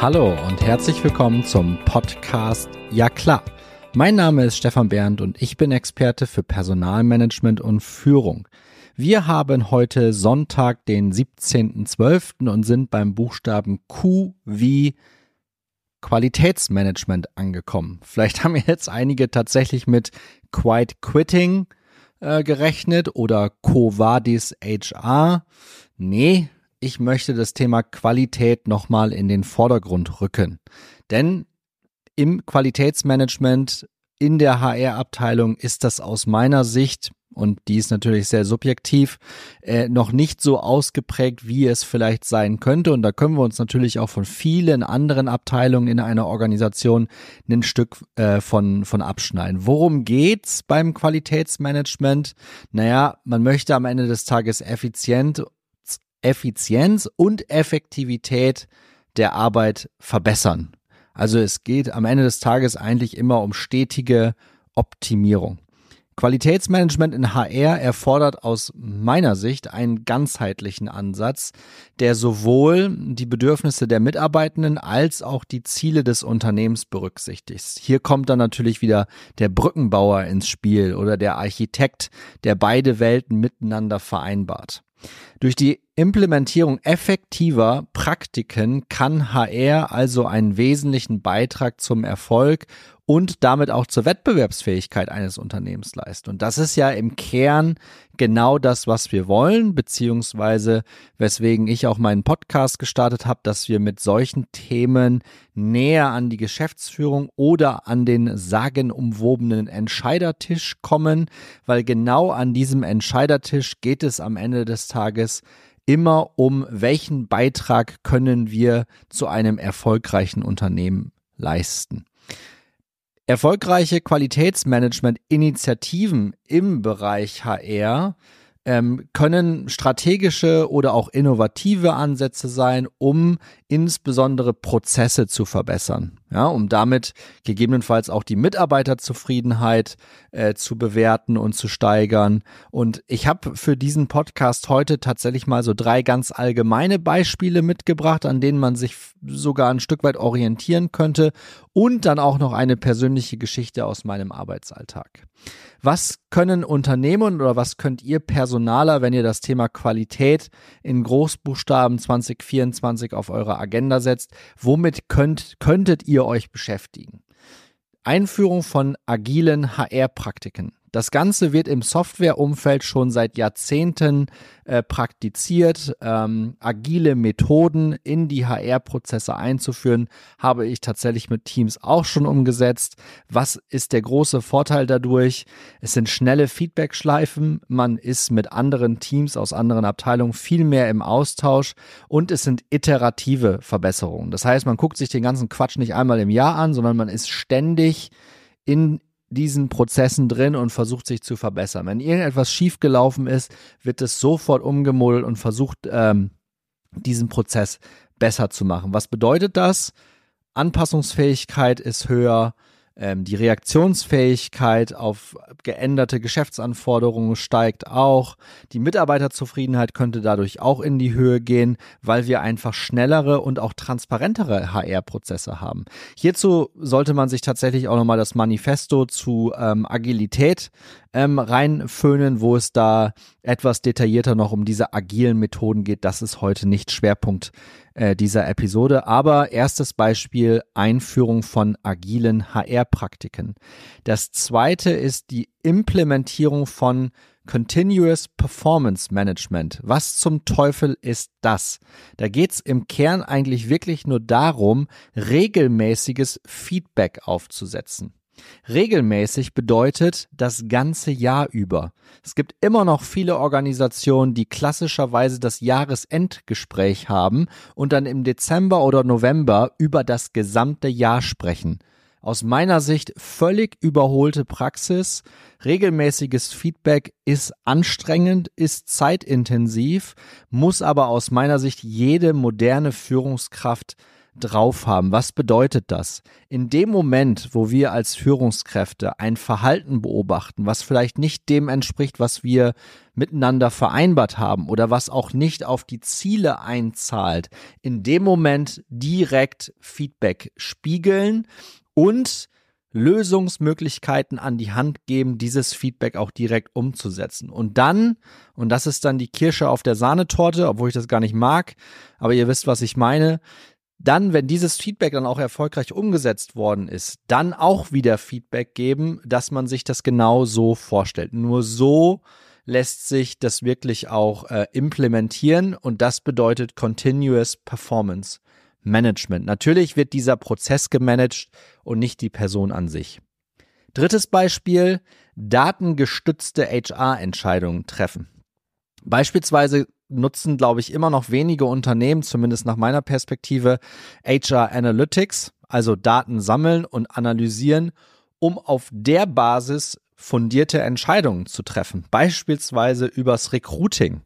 Hallo und herzlich willkommen zum Podcast Ja klar. Mein Name ist Stefan Bernd und ich bin Experte für Personalmanagement und Führung. Wir haben heute Sonntag, den 17.12. und sind beim Buchstaben Q wie Qualitätsmanagement angekommen. Vielleicht haben jetzt einige tatsächlich mit Quite Quitting äh, gerechnet oder Covadis HR. Nee, ich möchte das Thema Qualität nochmal in den Vordergrund rücken. Denn im Qualitätsmanagement in der HR-Abteilung ist das aus meiner Sicht und die ist natürlich sehr subjektiv, äh, noch nicht so ausgeprägt, wie es vielleicht sein könnte. Und da können wir uns natürlich auch von vielen anderen Abteilungen in einer Organisation ein Stück äh, von, von abschneiden. Worum geht's beim Qualitätsmanagement? Naja, man möchte am Ende des Tages effizient, Effizienz und Effektivität der Arbeit verbessern. Also es geht am Ende des Tages eigentlich immer um stetige Optimierung. Qualitätsmanagement in HR erfordert aus meiner Sicht einen ganzheitlichen Ansatz, der sowohl die Bedürfnisse der Mitarbeitenden als auch die Ziele des Unternehmens berücksichtigt. Hier kommt dann natürlich wieder der Brückenbauer ins Spiel oder der Architekt, der beide Welten miteinander vereinbart. Durch die Implementierung effektiver Praktiken kann HR also einen wesentlichen Beitrag zum Erfolg und damit auch zur Wettbewerbsfähigkeit eines Unternehmens leisten. Und das ist ja im Kern genau das, was wir wollen, beziehungsweise weswegen ich auch meinen Podcast gestartet habe, dass wir mit solchen Themen näher an die Geschäftsführung oder an den sagenumwobenen Entscheidertisch kommen, weil genau an diesem Entscheidertisch geht es am Ende des Tages immer um, welchen Beitrag können wir zu einem erfolgreichen Unternehmen leisten. Erfolgreiche Qualitätsmanagement-Initiativen im Bereich HR ähm, können strategische oder auch innovative Ansätze sein, um insbesondere Prozesse zu verbessern ja, um damit gegebenenfalls auch die Mitarbeiterzufriedenheit äh, zu bewerten und zu steigern. Und ich habe für diesen Podcast heute tatsächlich mal so drei ganz allgemeine Beispiele mitgebracht, an denen man sich sogar ein Stück weit orientieren könnte und dann auch noch eine persönliche Geschichte aus meinem Arbeitsalltag. Was können Unternehmen oder was könnt ihr Personaler, wenn ihr das Thema Qualität in Großbuchstaben 2024 auf eure Agenda setzt, womit könnt, könntet ihr euch beschäftigen? Einführung von agilen HR-Praktiken. Das Ganze wird im Softwareumfeld schon seit Jahrzehnten äh, praktiziert. Ähm, agile Methoden in die HR-Prozesse einzuführen, habe ich tatsächlich mit Teams auch schon umgesetzt. Was ist der große Vorteil dadurch? Es sind schnelle Feedback-Schleifen. Man ist mit anderen Teams aus anderen Abteilungen viel mehr im Austausch und es sind iterative Verbesserungen. Das heißt, man guckt sich den ganzen Quatsch nicht einmal im Jahr an, sondern man ist ständig in diesen Prozessen drin und versucht sich zu verbessern. Wenn irgendetwas schiefgelaufen ist, wird es sofort umgemodelt und versucht, ähm, diesen Prozess besser zu machen. Was bedeutet das? Anpassungsfähigkeit ist höher, ähm, die Reaktionsfähigkeit auf geänderte Geschäftsanforderungen steigt auch. Die Mitarbeiterzufriedenheit könnte dadurch auch in die Höhe gehen, weil wir einfach schnellere und auch transparentere HR-Prozesse haben. Hierzu sollte man sich tatsächlich auch nochmal das Manifesto zu ähm, Agilität ähm, reinföhnen, wo es da etwas detaillierter noch um diese agilen Methoden geht. Das ist heute nicht Schwerpunkt äh, dieser Episode. Aber erstes Beispiel Einführung von agilen HR-Praktiken. Das zweite ist die Implementierung von Continuous Performance Management. Was zum Teufel ist das? Da geht's im Kern eigentlich wirklich nur darum, regelmäßiges Feedback aufzusetzen. Regelmäßig bedeutet das ganze Jahr über. Es gibt immer noch viele Organisationen, die klassischerweise das Jahresendgespräch haben und dann im Dezember oder November über das gesamte Jahr sprechen. Aus meiner Sicht völlig überholte Praxis. Regelmäßiges Feedback ist anstrengend, ist zeitintensiv, muss aber aus meiner Sicht jede moderne Führungskraft drauf haben. Was bedeutet das? In dem Moment, wo wir als Führungskräfte ein Verhalten beobachten, was vielleicht nicht dem entspricht, was wir miteinander vereinbart haben oder was auch nicht auf die Ziele einzahlt, in dem Moment direkt Feedback spiegeln und Lösungsmöglichkeiten an die Hand geben, dieses Feedback auch direkt umzusetzen. Und dann, und das ist dann die Kirsche auf der Sahnetorte, obwohl ich das gar nicht mag, aber ihr wisst, was ich meine, dann, wenn dieses Feedback dann auch erfolgreich umgesetzt worden ist, dann auch wieder Feedback geben, dass man sich das genau so vorstellt. Nur so lässt sich das wirklich auch äh, implementieren und das bedeutet Continuous Performance Management. Natürlich wird dieser Prozess gemanagt und nicht die Person an sich. Drittes Beispiel, datengestützte HR-Entscheidungen treffen. Beispielsweise nutzen, glaube ich, immer noch wenige Unternehmen, zumindest nach meiner Perspektive, HR Analytics, also Daten sammeln und analysieren, um auf der Basis fundierte Entscheidungen zu treffen, beispielsweise übers Recruiting.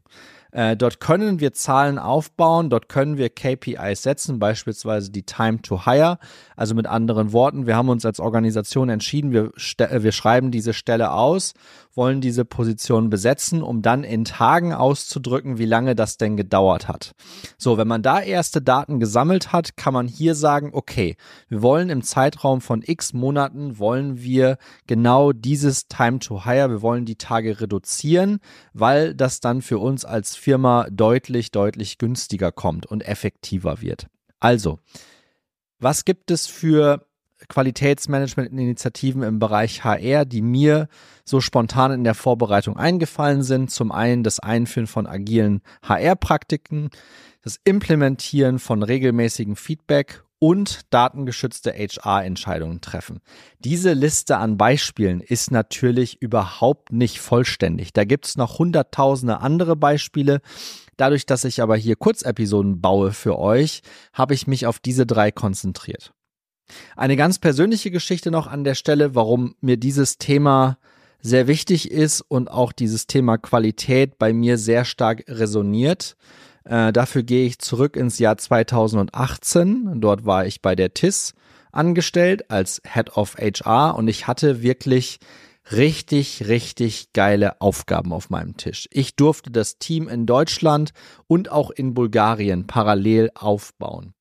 Äh, dort können wir Zahlen aufbauen, dort können wir KPIs setzen, beispielsweise die Time to Hire. Also mit anderen Worten, wir haben uns als Organisation entschieden, wir, wir schreiben diese Stelle aus wollen diese Position besetzen, um dann in Tagen auszudrücken, wie lange das denn gedauert hat. So, wenn man da erste Daten gesammelt hat, kann man hier sagen, okay, wir wollen im Zeitraum von x Monaten, wollen wir genau dieses Time to Hire, wir wollen die Tage reduzieren, weil das dann für uns als Firma deutlich, deutlich günstiger kommt und effektiver wird. Also, was gibt es für Qualitätsmanagement-Initiativen im Bereich HR, die mir so spontan in der Vorbereitung eingefallen sind. Zum einen das Einführen von agilen HR-Praktiken, das Implementieren von regelmäßigen Feedback und datengeschützte HR-Entscheidungen treffen. Diese Liste an Beispielen ist natürlich überhaupt nicht vollständig. Da gibt es noch hunderttausende andere Beispiele. Dadurch, dass ich aber hier Kurzepisoden baue für euch, habe ich mich auf diese drei konzentriert. Eine ganz persönliche Geschichte noch an der Stelle, warum mir dieses Thema sehr wichtig ist und auch dieses Thema Qualität bei mir sehr stark resoniert. Äh, dafür gehe ich zurück ins Jahr 2018. Dort war ich bei der TIS angestellt als Head of HR und ich hatte wirklich richtig, richtig geile Aufgaben auf meinem Tisch. Ich durfte das Team in Deutschland und auch in Bulgarien parallel aufbauen.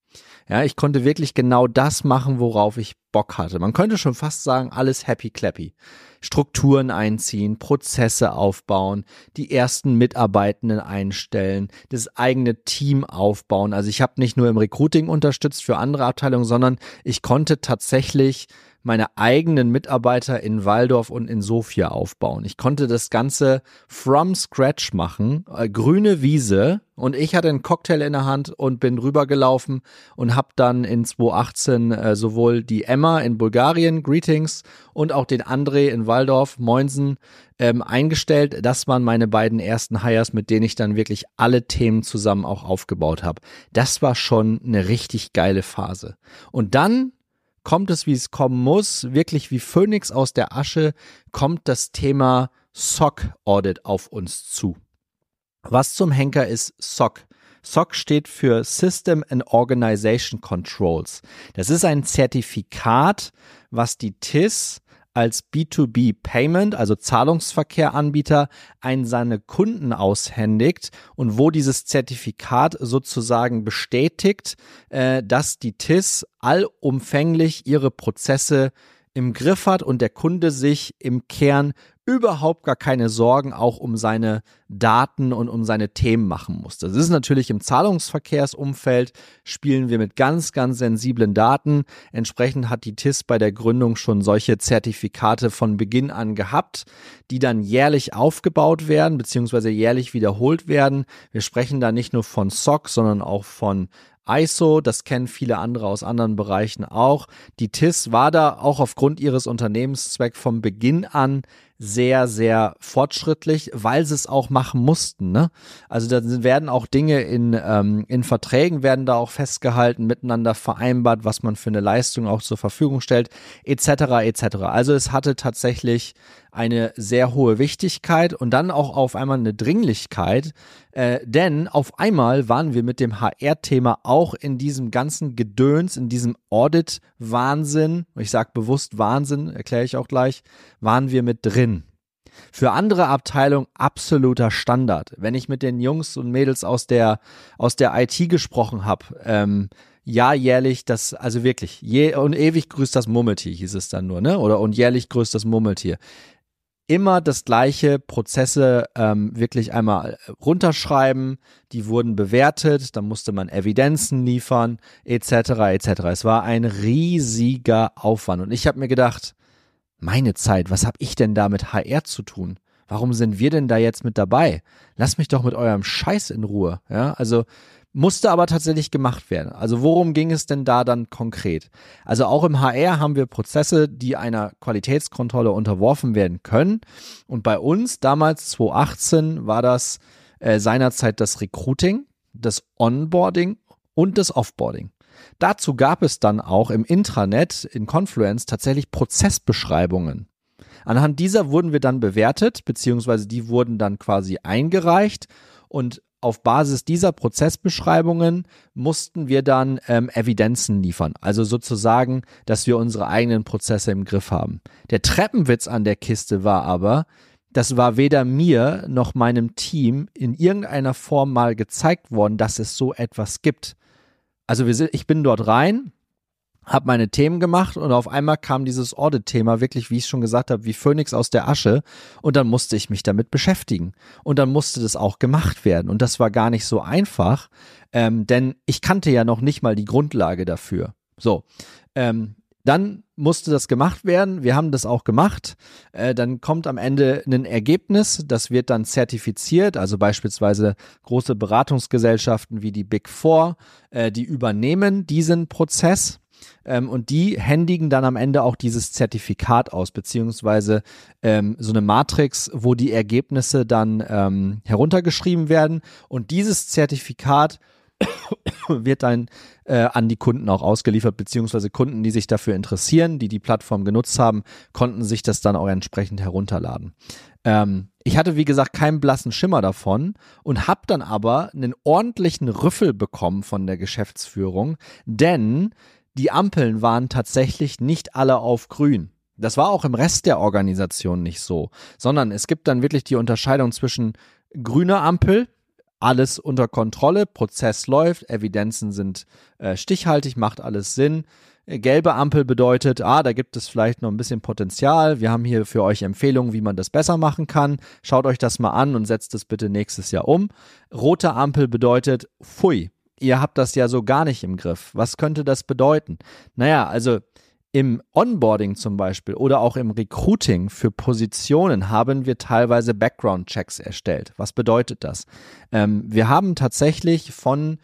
Ja, ich konnte wirklich genau das machen, worauf ich Bock hatte. Man könnte schon fast sagen, alles happy clappy. Strukturen einziehen, Prozesse aufbauen, die ersten Mitarbeitenden einstellen, das eigene Team aufbauen. Also ich habe nicht nur im Recruiting unterstützt für andere Abteilungen, sondern ich konnte tatsächlich meine eigenen Mitarbeiter in Waldorf und in Sofia aufbauen. Ich konnte das Ganze from scratch machen, äh, grüne Wiese und ich hatte einen Cocktail in der Hand und bin rübergelaufen und habe dann in 2018 äh, sowohl die Emma in Bulgarien, Greetings, und auch den André in Waldorf, Moinsen, ähm, eingestellt. Das waren meine beiden ersten Hires, mit denen ich dann wirklich alle Themen zusammen auch aufgebaut habe. Das war schon eine richtig geile Phase. Und dann kommt es, wie es kommen muss, wirklich wie Phönix aus der Asche, kommt das Thema SOC Audit auf uns zu. Was zum Henker ist SOC? SOC steht für System and Organization Controls. Das ist ein Zertifikat, was die TIS als B2B Payment, also Zahlungsverkehranbieter, an seine Kunden aushändigt und wo dieses Zertifikat sozusagen bestätigt, äh, dass die TIS allumfänglich ihre Prozesse im Griff hat und der Kunde sich im Kern überhaupt gar keine Sorgen auch um seine Daten und um seine Themen machen muss. Das ist natürlich im Zahlungsverkehrsumfeld, spielen wir mit ganz, ganz sensiblen Daten. Entsprechend hat die TIS bei der Gründung schon solche Zertifikate von Beginn an gehabt, die dann jährlich aufgebaut werden, beziehungsweise jährlich wiederholt werden. Wir sprechen da nicht nur von SOC, sondern auch von ISO, das kennen viele andere aus anderen Bereichen auch. Die TIS war da auch aufgrund ihres Unternehmenszwecks vom Beginn an sehr, sehr fortschrittlich, weil sie es auch machen mussten. Ne? Also da werden auch Dinge in, ähm, in Verträgen werden da auch festgehalten, miteinander vereinbart, was man für eine Leistung auch zur Verfügung stellt, etc. etc. Also es hatte tatsächlich eine sehr hohe Wichtigkeit und dann auch auf einmal eine Dringlichkeit, äh, denn auf einmal waren wir mit dem HR-Thema auch in diesem ganzen Gedöns, in diesem Audit-Wahnsinn, ich sage bewusst Wahnsinn, erkläre ich auch gleich, waren wir mit drin. Für andere Abteilungen absoluter Standard. Wenn ich mit den Jungs und Mädels aus der, aus der IT gesprochen habe, ähm, ja, jährlich das, also wirklich, je, und ewig grüßt das Murmeltier, hieß es dann nur, ne? Oder und jährlich grüßt das Murmeltier immer das gleiche Prozesse ähm, wirklich einmal runterschreiben, die wurden bewertet, dann musste man Evidenzen liefern, etc. etc. Es war ein riesiger Aufwand und ich habe mir gedacht, meine Zeit, was habe ich denn da mit HR zu tun? Warum sind wir denn da jetzt mit dabei? Lass mich doch mit eurem Scheiß in Ruhe. Ja, also musste aber tatsächlich gemacht werden. Also worum ging es denn da dann konkret? Also auch im HR haben wir Prozesse, die einer Qualitätskontrolle unterworfen werden können. Und bei uns damals 2018 war das äh, seinerzeit das Recruiting, das Onboarding und das Offboarding. Dazu gab es dann auch im Intranet in Confluence tatsächlich Prozessbeschreibungen. Anhand dieser wurden wir dann bewertet, beziehungsweise die wurden dann quasi eingereicht und auf Basis dieser Prozessbeschreibungen mussten wir dann ähm, Evidenzen liefern. Also sozusagen, dass wir unsere eigenen Prozesse im Griff haben. Der Treppenwitz an der Kiste war aber, das war weder mir noch meinem Team in irgendeiner Form mal gezeigt worden, dass es so etwas gibt. Also wir ich bin dort rein, habe meine Themen gemacht und auf einmal kam dieses Audit-Thema wirklich, wie ich schon gesagt habe, wie Phönix aus der Asche. Und dann musste ich mich damit beschäftigen. Und dann musste das auch gemacht werden. Und das war gar nicht so einfach, ähm, denn ich kannte ja noch nicht mal die Grundlage dafür. So, ähm, dann musste das gemacht werden. Wir haben das auch gemacht. Äh, dann kommt am Ende ein Ergebnis. Das wird dann zertifiziert. Also beispielsweise große Beratungsgesellschaften wie die Big Four, äh, die übernehmen diesen Prozess ähm, und die händigen dann am Ende auch dieses Zertifikat aus, beziehungsweise ähm, so eine Matrix, wo die Ergebnisse dann ähm, heruntergeschrieben werden. Und dieses Zertifikat wird dann äh, an die Kunden auch ausgeliefert, beziehungsweise Kunden, die sich dafür interessieren, die die Plattform genutzt haben, konnten sich das dann auch entsprechend herunterladen. Ähm, ich hatte, wie gesagt, keinen blassen Schimmer davon und habe dann aber einen ordentlichen Rüffel bekommen von der Geschäftsführung, denn die Ampeln waren tatsächlich nicht alle auf grün. Das war auch im Rest der Organisation nicht so, sondern es gibt dann wirklich die Unterscheidung zwischen grüner Ampel, alles unter Kontrolle, Prozess läuft, Evidenzen sind äh, stichhaltig, macht alles Sinn. Gelbe Ampel bedeutet, ah, da gibt es vielleicht noch ein bisschen Potenzial. Wir haben hier für euch Empfehlungen, wie man das besser machen kann. Schaut euch das mal an und setzt es bitte nächstes Jahr um. Rote Ampel bedeutet, pfui, ihr habt das ja so gar nicht im Griff. Was könnte das bedeuten? Naja, also im Onboarding zum Beispiel oder auch im Recruiting für Positionen haben wir teilweise Background-Checks erstellt. Was bedeutet das? Ähm, wir haben tatsächlich von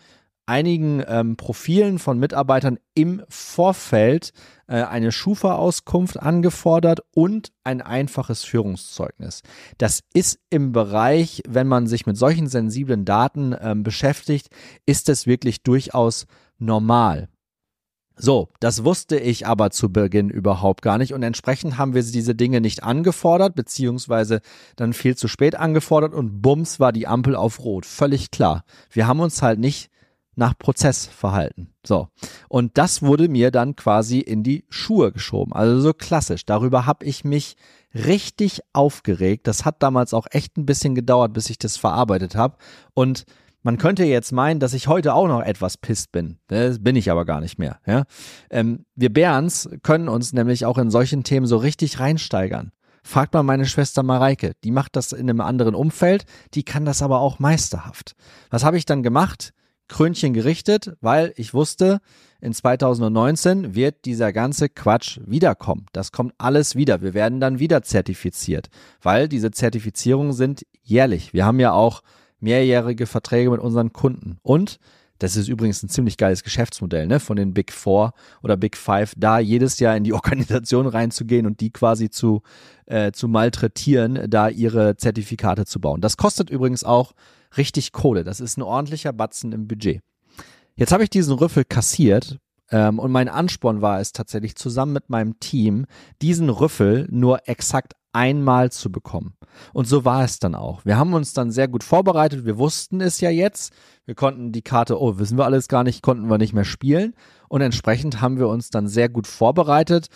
einigen ähm, Profilen von Mitarbeitern im Vorfeld äh, eine Schufa-Auskunft angefordert und ein einfaches Führungszeugnis. Das ist im Bereich, wenn man sich mit solchen sensiblen Daten ähm, beschäftigt, ist es wirklich durchaus normal. So, das wusste ich aber zu Beginn überhaupt gar nicht und entsprechend haben wir diese Dinge nicht angefordert, beziehungsweise dann viel zu spät angefordert und bums war die Ampel auf Rot. Völlig klar. Wir haben uns halt nicht nach Prozess verhalten. So. Und das wurde mir dann quasi in die Schuhe geschoben. Also so klassisch. Darüber habe ich mich richtig aufgeregt. Das hat damals auch echt ein bisschen gedauert, bis ich das verarbeitet habe. Und man könnte jetzt meinen, dass ich heute auch noch etwas pisst bin. Das bin ich aber gar nicht mehr. Ja? Ähm, wir Bärens können uns nämlich auch in solchen Themen so richtig reinsteigern. Fragt mal meine Schwester Mareike. Die macht das in einem anderen Umfeld. Die kann das aber auch meisterhaft. Was habe ich dann gemacht? Krönchen gerichtet, weil ich wusste, in 2019 wird dieser ganze Quatsch wiederkommen. Das kommt alles wieder. Wir werden dann wieder zertifiziert, weil diese Zertifizierungen sind jährlich. Wir haben ja auch mehrjährige Verträge mit unseren Kunden. Und Das ist übrigens ein ziemlich geiles Geschäftsmodell, ne, von den Big Four oder Big Five, da jedes Jahr in die Organisation reinzugehen und die quasi zu, äh, zu malträtieren, da ihre Zertifikate zu bauen. Das kostet übrigens auch richtig Kohle. Das ist ein ordentlicher Batzen im Budget. Jetzt habe ich diesen Rüffel kassiert ähm, und mein Ansporn war es tatsächlich zusammen mit meinem Team, diesen Rüffel nur exakt einmal zu bekommen. Und so war es dann auch. Wir haben uns dann sehr gut vorbereitet. Wir wussten es ja jetzt. Wir konnten die Karte, oh, wissen wir alles gar nicht, konnten wir nicht mehr spielen. Und entsprechend haben wir uns dann sehr gut vorbereitet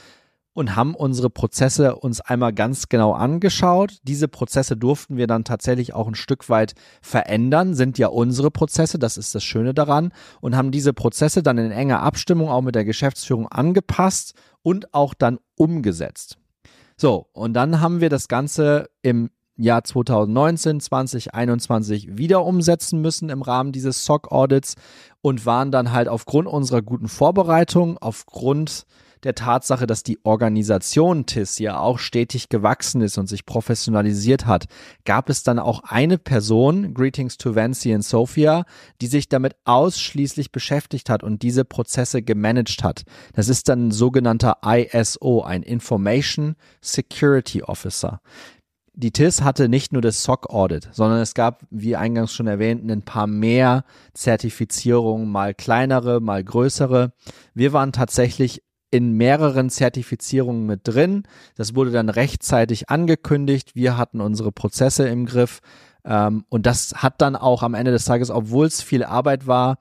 und haben unsere Prozesse uns einmal ganz genau angeschaut. Diese Prozesse durften wir dann tatsächlich auch ein Stück weit verändern, sind ja unsere Prozesse, das ist das Schöne daran, und haben diese Prozesse dann in enger Abstimmung auch mit der Geschäftsführung angepasst und auch dann umgesetzt. So, und dann haben wir das Ganze im Jahr 2019, 2021 wieder umsetzen müssen im Rahmen dieses SOC-Audits und waren dann halt aufgrund unserer guten Vorbereitung, aufgrund der Tatsache, dass die Organisation TIS ja auch stetig gewachsen ist und sich professionalisiert hat, gab es dann auch eine Person, Greetings to Vancy and Sophia, die sich damit ausschließlich beschäftigt hat und diese Prozesse gemanagt hat. Das ist dann ein sogenannter ISO, ein Information Security Officer. Die TIS hatte nicht nur das SOC Audit, sondern es gab, wie eingangs schon erwähnt, ein paar mehr Zertifizierungen, mal kleinere, mal größere. Wir waren tatsächlich in mehreren Zertifizierungen mit drin. Das wurde dann rechtzeitig angekündigt. Wir hatten unsere Prozesse im Griff. Ähm, und das hat dann auch am Ende des Tages, obwohl es viel Arbeit war,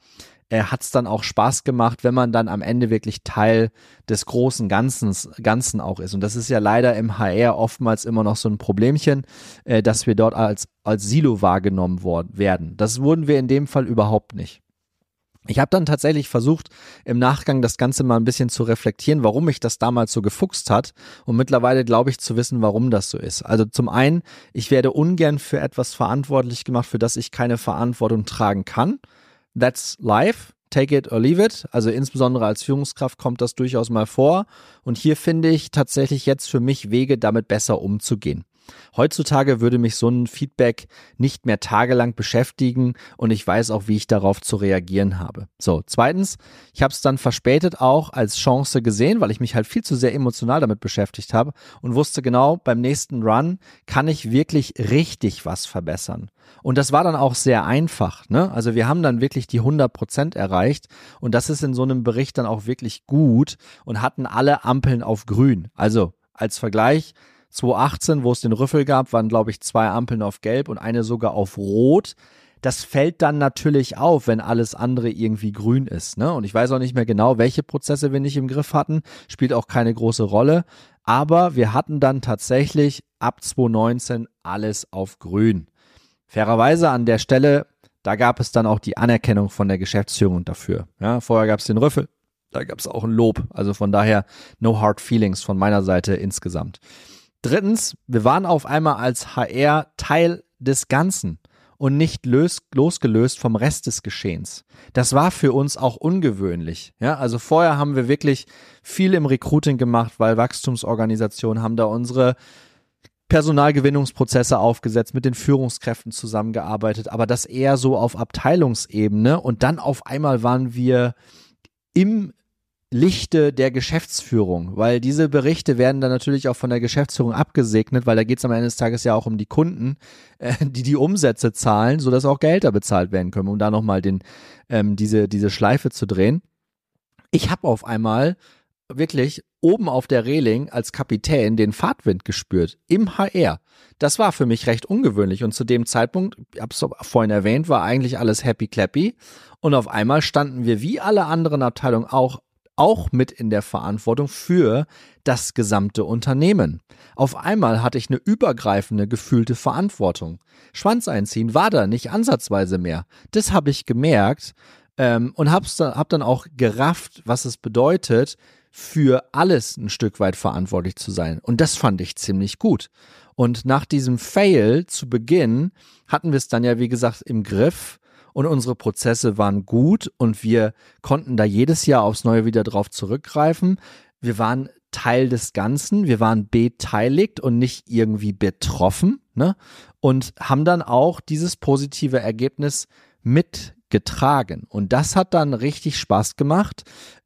äh, hat es dann auch Spaß gemacht, wenn man dann am Ende wirklich Teil des großen Ganzen, Ganzen auch ist. Und das ist ja leider im HR oftmals immer noch so ein Problemchen, äh, dass wir dort als, als Silo wahrgenommen worden, werden. Das wurden wir in dem Fall überhaupt nicht. Ich habe dann tatsächlich versucht, im Nachgang das Ganze mal ein bisschen zu reflektieren, warum mich das damals so gefuchst hat. Und mittlerweile glaube ich zu wissen, warum das so ist. Also zum einen, ich werde ungern für etwas verantwortlich gemacht, für das ich keine Verantwortung tragen kann. That's life. Take it or leave it. Also insbesondere als Führungskraft kommt das durchaus mal vor. Und hier finde ich tatsächlich jetzt für mich Wege, damit besser umzugehen. Heutzutage würde mich so ein Feedback nicht mehr tagelang beschäftigen und ich weiß auch, wie ich darauf zu reagieren habe. So, zweitens, ich habe es dann verspätet auch als Chance gesehen, weil ich mich halt viel zu sehr emotional damit beschäftigt habe und wusste genau, beim nächsten Run kann ich wirklich richtig was verbessern. Und das war dann auch sehr einfach. Ne? Also wir haben dann wirklich die 100 Prozent erreicht und das ist in so einem Bericht dann auch wirklich gut und hatten alle Ampeln auf grün. Also als Vergleich, 2018, wo es den Rüffel gab, waren, glaube ich, zwei Ampeln auf Gelb und eine sogar auf Rot. Das fällt dann natürlich auf, wenn alles andere irgendwie grün ist. Ne? Und ich weiß auch nicht mehr genau, welche Prozesse wir nicht im Griff hatten. Spielt auch keine große Rolle. Aber wir hatten dann tatsächlich ab 2019 alles auf grün. Fairerweise an der Stelle, da gab es dann auch die Anerkennung von der Geschäftsführung dafür. Ja, vorher gab es den Rüffel, da gab es auch ein Lob. Also von daher no hard feelings von meiner Seite insgesamt. Drittens, wir waren auf einmal als HR Teil des Ganzen und nicht lös losgelöst vom Rest des Geschehens. Das war für uns auch ungewöhnlich. Ja, also vorher haben wir wirklich viel im Recruiting gemacht, weil Wachstumsorganisationen haben da unsere Personalgewinnungsprozesse aufgesetzt, mit den Führungskräften zusammengearbeitet, aber das eher so auf Abteilungsebene und dann auf einmal waren wir im Lichte der Geschäftsführung, weil diese Berichte werden dann natürlich auch von der Geschäftsführung abgesegnet, weil da geht es am Ende des Tages ja auch um die Kunden, äh, die die Umsätze zahlen, sodass auch Gelder bezahlt werden können, um da nochmal den, ähm, diese, diese Schleife zu drehen. Ich habe auf einmal wirklich oben auf der Reling als Kapitän den Fahrtwind gespürt im HR. Das war für mich recht ungewöhnlich und zu dem Zeitpunkt, ich habe es vorhin erwähnt, war eigentlich alles happy clappy und auf einmal standen wir wie alle anderen Abteilungen auch auch mit in der Verantwortung für das gesamte Unternehmen. Auf einmal hatte ich eine übergreifende gefühlte Verantwortung. Schwanz einziehen war da nicht ansatzweise mehr. Das habe ich gemerkt ähm, und habe hab dann auch gerafft, was es bedeutet, für alles ein Stück weit verantwortlich zu sein. Und das fand ich ziemlich gut. Und nach diesem Fail zu Beginn hatten wir es dann ja, wie gesagt, im Griff und unsere Prozesse waren gut und wir konnten da jedes Jahr aufs Neue wieder drauf zurückgreifen. Wir waren Teil des Ganzen, wir waren beteiligt und nicht irgendwie betroffen ne? und haben dann auch dieses positive Ergebnis mit getragen. Und das hat dann richtig Spaß gemacht.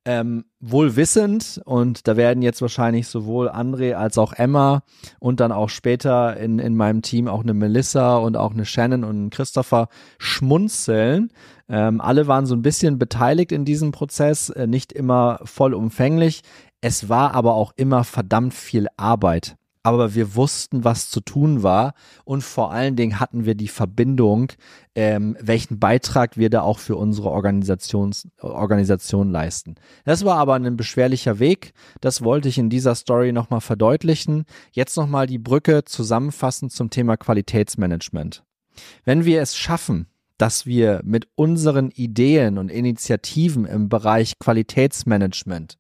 Ähm, wohl wissend, und da werden jetzt wahrscheinlich sowohl André als auch Emma und dann auch später in, in meinem Team auch eine Melissa und auch eine Shannon und ein Christopher schmunzeln. Ähm, alle waren so ein bisschen beteiligt in diesem Prozess, äh, nicht immer vollumfänglich. Es war aber auch immer verdammt viel Arbeit aber wir wussten, was zu tun war und vor allen Dingen hatten wir die Verbindung, ähm, welchen Beitrag wir da auch für unsere Organisations Organisation leisten. Das war aber ein beschwerlicher Weg, das wollte ich in dieser Story nochmal verdeutlichen. Jetzt nochmal die Brücke zusammenfassen zum Thema Qualitätsmanagement. Wenn wir es schaffen, dass wir mit unseren Ideen und Initiativen im Bereich Qualitätsmanagement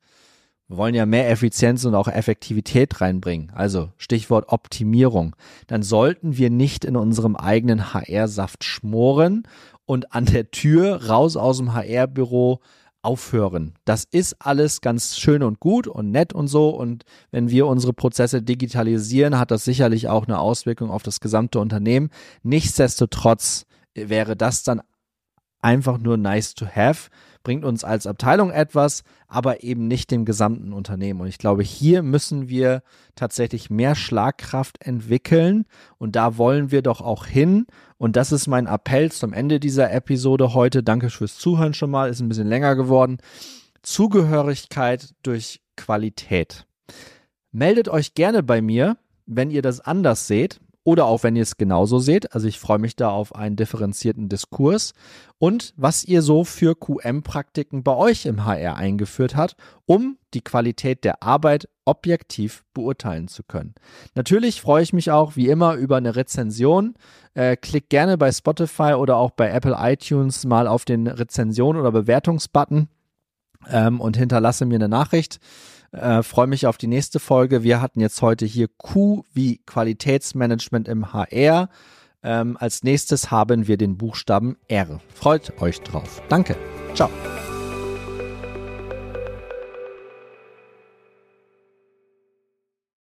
wir wollen ja mehr Effizienz und auch Effektivität reinbringen, also Stichwort Optimierung, dann sollten wir nicht in unserem eigenen HR-Saft schmoren und an der Tür raus aus dem HR-Büro aufhören. Das ist alles ganz schön und gut und nett und so. Und wenn wir unsere Prozesse digitalisieren, hat das sicherlich auch eine Auswirkung auf das gesamte Unternehmen. Nichtsdestotrotz wäre das dann einfach nur nice to have bringt uns als Abteilung etwas, aber eben nicht dem gesamten Unternehmen. Und ich glaube, hier müssen wir tatsächlich mehr Schlagkraft entwickeln und da wollen wir doch auch hin. Und das ist mein Appell zum Ende dieser Episode heute. Danke fürs Zuhören schon mal, ist ein bisschen länger geworden. Zugehörigkeit durch Qualität. Meldet euch gerne bei mir, wenn ihr das anders seht oder auch wenn ihr es genauso seht. Also ich freue mich da auf einen differenzierten Diskurs und was ihr so für QM-Praktiken bei euch im HR eingeführt habt, um die Qualität der Arbeit objektiv beurteilen zu können. Natürlich freue ich mich auch wie immer über eine Rezension. Äh, klickt gerne bei Spotify oder auch bei Apple iTunes mal auf den Rezension- oder Bewertungsbutton ähm, und hinterlasse mir eine Nachricht. Äh, Freue mich auf die nächste Folge. Wir hatten jetzt heute hier Q wie Qualitätsmanagement im HR. Ähm, als nächstes haben wir den Buchstaben R. Freut euch drauf. Danke. Ciao.